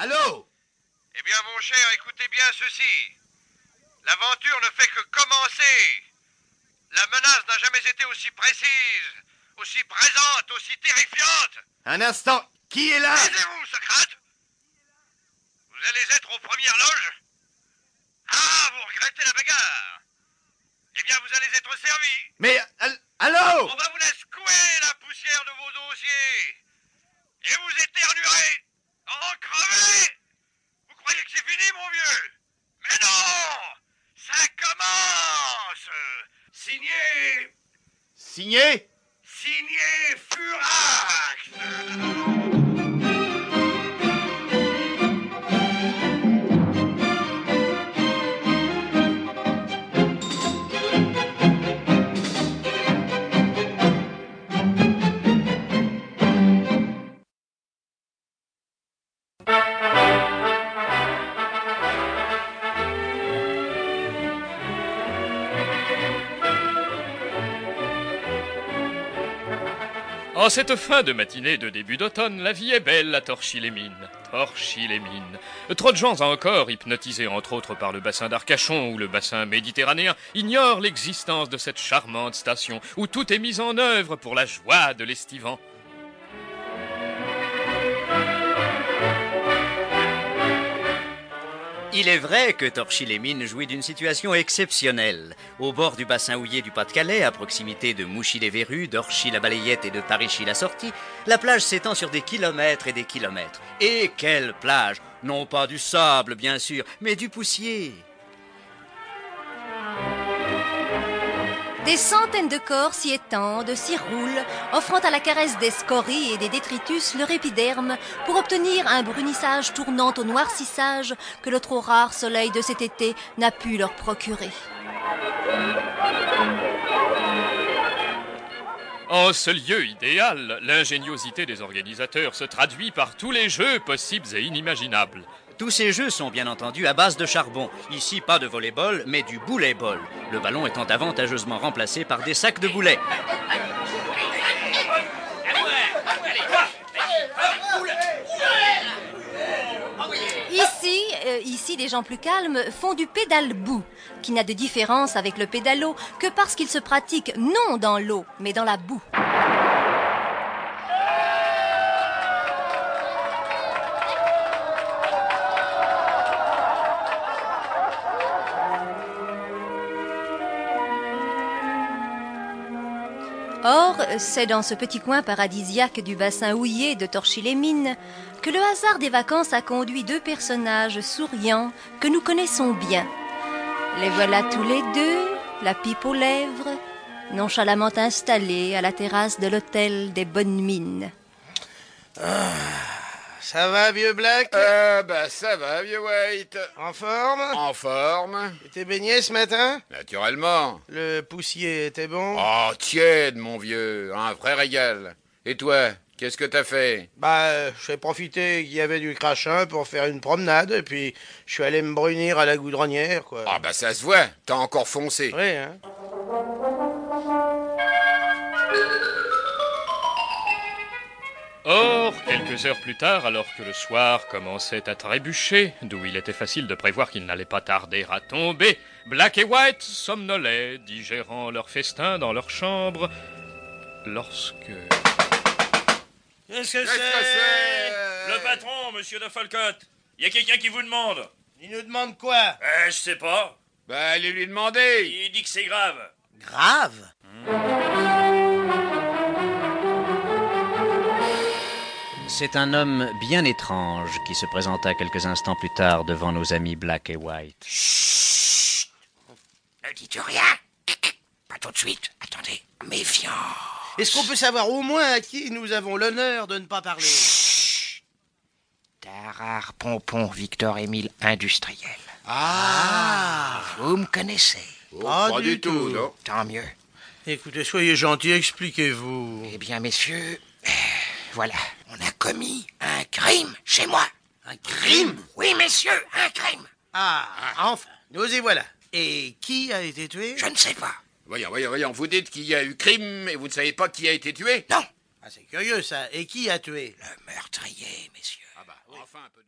Allô Eh bien, mon cher, écoutez bien ceci. L'aventure ne fait que commencer. La menace n'a jamais été aussi précise, aussi présente, aussi terrifiante. Un instant, qui est là? Taisez-vous, Socrate? Vous allez être aux premières loges Ah, vous regrettez la bagarre Eh bien, vous allez être servi. Mais, al- allô On va vous la secouer, la poussière de vos dossiers. Et vous éternuerez. En crever. Vous croyez que c'est fini, mon vieux Mais non Ça commence Signé... Signé Furax En cette fin de matinée de début d'automne, la vie est belle à Torchi-les-Mines. Torchi-les-Mines. Trop de gens encore, hypnotisés entre autres par le bassin d'Arcachon ou le bassin méditerranéen, ignorent l'existence de cette charmante station où tout est mis en œuvre pour la joie de l'estivant. Il est vrai que Torchi-les-Mines jouit d'une situation exceptionnelle. Au bord du bassin houillé du Pas-de-Calais, à proximité de Mouchy-les-Verrues, d'Orchy-la-Balayette et de Paris-la-Sortie, la plage s'étend sur des kilomètres et des kilomètres. Et quelle plage Non pas du sable, bien sûr, mais du poussier. Des centaines de corps s'y étendent, s'y roulent, offrant à la caresse des scories et des détritus leur épiderme pour obtenir un brunissage tournant au noircissage que le trop rare soleil de cet été n'a pu leur procurer. En ce lieu idéal, l'ingéniosité des organisateurs se traduit par tous les jeux possibles et inimaginables. Tous ces jeux sont bien entendu à base de charbon. Ici, pas de volleyball, mais du boulet-ball. Le ballon étant avantageusement remplacé par des sacs de boulets. Ici, euh, ici, les gens plus calmes font du pédale-bout, qui n'a de différence avec le pédalo que parce qu'il se pratique non dans l'eau, mais dans la boue. Or, c'est dans ce petit coin paradisiaque du bassin houillé de Torchi-les-Mines que le hasard des vacances a conduit deux personnages souriants que nous connaissons bien. Les voilà tous les deux, la pipe aux lèvres, nonchalamment installés à la terrasse de l'hôtel des Bonnes Mines. Ça va, vieux Black? Euh, bah ça va, vieux White. En forme? En forme T'es baigné ce matin? Naturellement. Le poussier était bon? Oh, tiède, mon vieux. Un vrai régal. Et toi, qu'est-ce que t'as fait? Bah, euh, j'ai profité qu'il y avait du crachin pour faire une promenade, et puis je suis allé me brunir à la goudronnière, quoi. Ah, bah ça se voit. T'as encore foncé. Oui, hein Or, quelques heures plus tard, alors que le soir commençait à trébucher, d'où il était facile de prévoir qu'il n'allait pas tarder à tomber, Black et White somnolaient, digérant leur festin dans leur chambre, lorsque... Qu'est-ce que Qu'est-ce que c'est Le patron, monsieur de Folcott. Y a quelqu'un qui vous demande Il nous demande quoi Euh, je sais pas. Bah, allez lui demander. Il dit que c'est grave. Grave? C'est un homme bien étrange qui se présenta quelques instants plus tard devant nos amis Black et White. Ne dites rien. Pas tout de suite. Attendez. Méfiant. Est-ce qu'on peut savoir au moins à qui nous avons l'honneur de ne pas parler? Tarare Pompon Victor Émile Industriel. Ah Vous me connaissez. Oh, Pas du tout. non. Tant mieux. Écoutez, soyez gentils, expliquez-vous. Eh bien, messieurs, voilà. On a commis un crime chez moi. Un crime? Oui, messieurs, un crime. Ah, enfin, nous y voilà. Et qui a été tué? Je ne sais pas. Voyons, voyons, voyons. Vous dites qu'il y a eu crime et vous ne savez pas qui a été tué? Non. Ah, c'est curieux ça. Et qui a tué? Le meurtrier, messieurs. Ah bah, enfin un peu de...